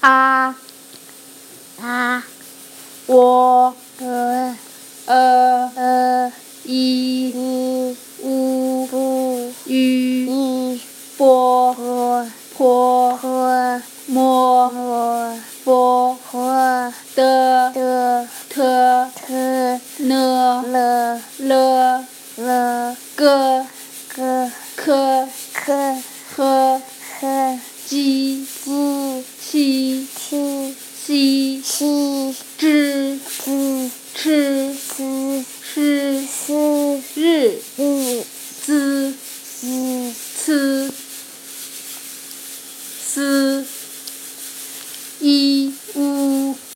啊啊我呃呃呃一一五不与一波波婆婆摩摩佛婆的的特特呢了了了个个可可和吃思吃思日午滋思吃思。